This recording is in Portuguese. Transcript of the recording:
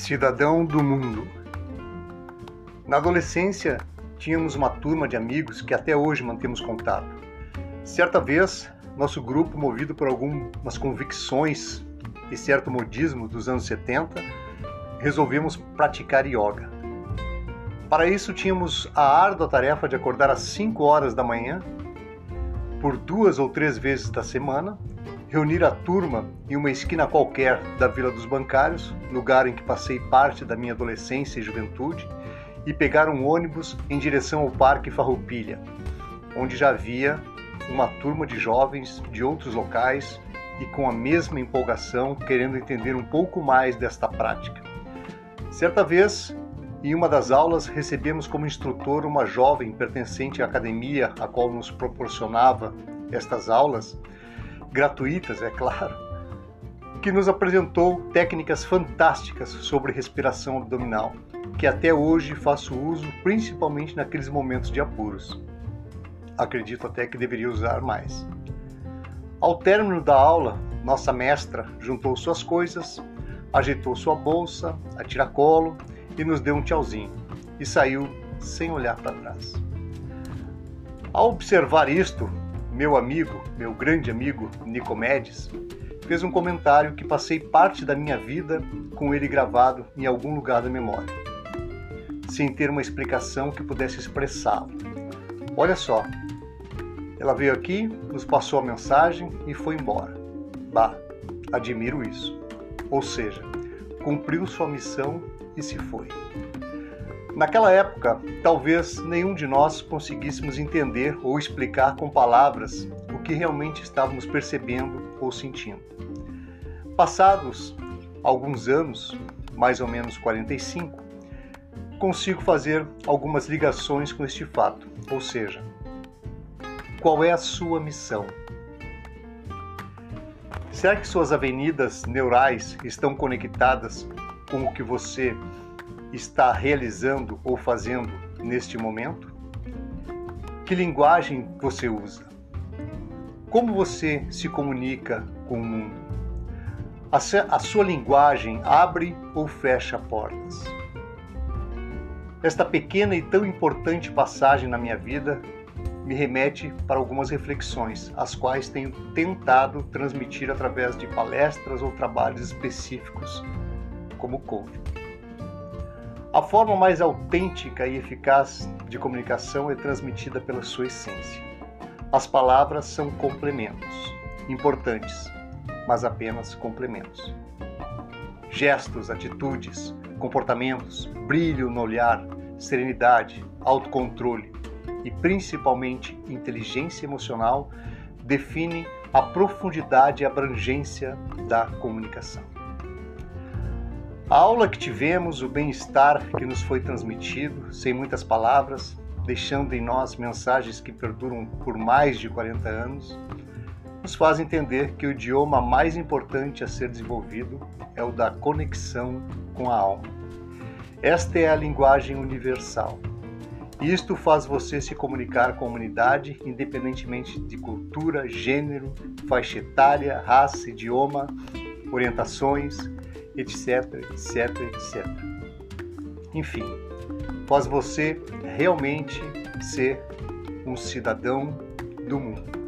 Cidadão do mundo. Na adolescência, tínhamos uma turma de amigos que até hoje mantemos contato. Certa vez, nosso grupo, movido por algumas convicções e certo modismo dos anos 70, resolvemos praticar yoga. Para isso, tínhamos a árdua tarefa de acordar às 5 horas da manhã, por duas ou três vezes da semana, reunir a turma em uma esquina qualquer da Vila dos Bancários, lugar em que passei parte da minha adolescência e juventude, e pegar um ônibus em direção ao Parque Farroupilha, onde já havia uma turma de jovens de outros locais e com a mesma empolgação querendo entender um pouco mais desta prática. Certa vez, em uma das aulas, recebemos como instrutor uma jovem pertencente à academia a qual nos proporcionava estas aulas gratuitas, é claro, que nos apresentou técnicas fantásticas sobre respiração abdominal, que até hoje faço uso principalmente naqueles momentos de apuros. Acredito até que deveria usar mais. Ao término da aula, nossa mestra juntou suas coisas, ajeitou sua bolsa, a tiracolo e nos deu um tchauzinho e saiu sem olhar para trás. Ao observar isto, meu amigo, meu grande amigo Nicomedes, fez um comentário que passei parte da minha vida com ele gravado em algum lugar da memória, sem ter uma explicação que pudesse expressá-lo. Olha só, ela veio aqui, nos passou a mensagem e foi embora. Bah, admiro isso. Ou seja, cumpriu sua missão e se foi. Naquela época, talvez nenhum de nós conseguíssemos entender ou explicar com palavras o que realmente estávamos percebendo ou sentindo. Passados alguns anos, mais ou menos 45, consigo fazer algumas ligações com este fato, ou seja, qual é a sua missão? Será que suas avenidas neurais estão conectadas com o que você está realizando ou fazendo neste momento? Que linguagem você usa? Como você se comunica com o mundo? A sua linguagem abre ou fecha portas? Esta pequena e tão importante passagem na minha vida me remete para algumas reflexões, as quais tenho tentado transmitir através de palestras ou trabalhos específicos como coach. A forma mais autêntica e eficaz de comunicação é transmitida pela sua essência. As palavras são complementos, importantes, mas apenas complementos. Gestos, atitudes, comportamentos, brilho no olhar, serenidade, autocontrole e principalmente inteligência emocional definem a profundidade e abrangência da comunicação. A aula que tivemos, o bem-estar que nos foi transmitido, sem muitas palavras, deixando em nós mensagens que perduram por mais de 40 anos, nos faz entender que o idioma mais importante a ser desenvolvido é o da conexão com a alma. Esta é a linguagem universal. Isto faz você se comunicar com a humanidade independentemente de cultura, gênero, faixa etária, raça, idioma, orientações, etc, etc, etc. Enfim, faz você realmente ser um cidadão do mundo.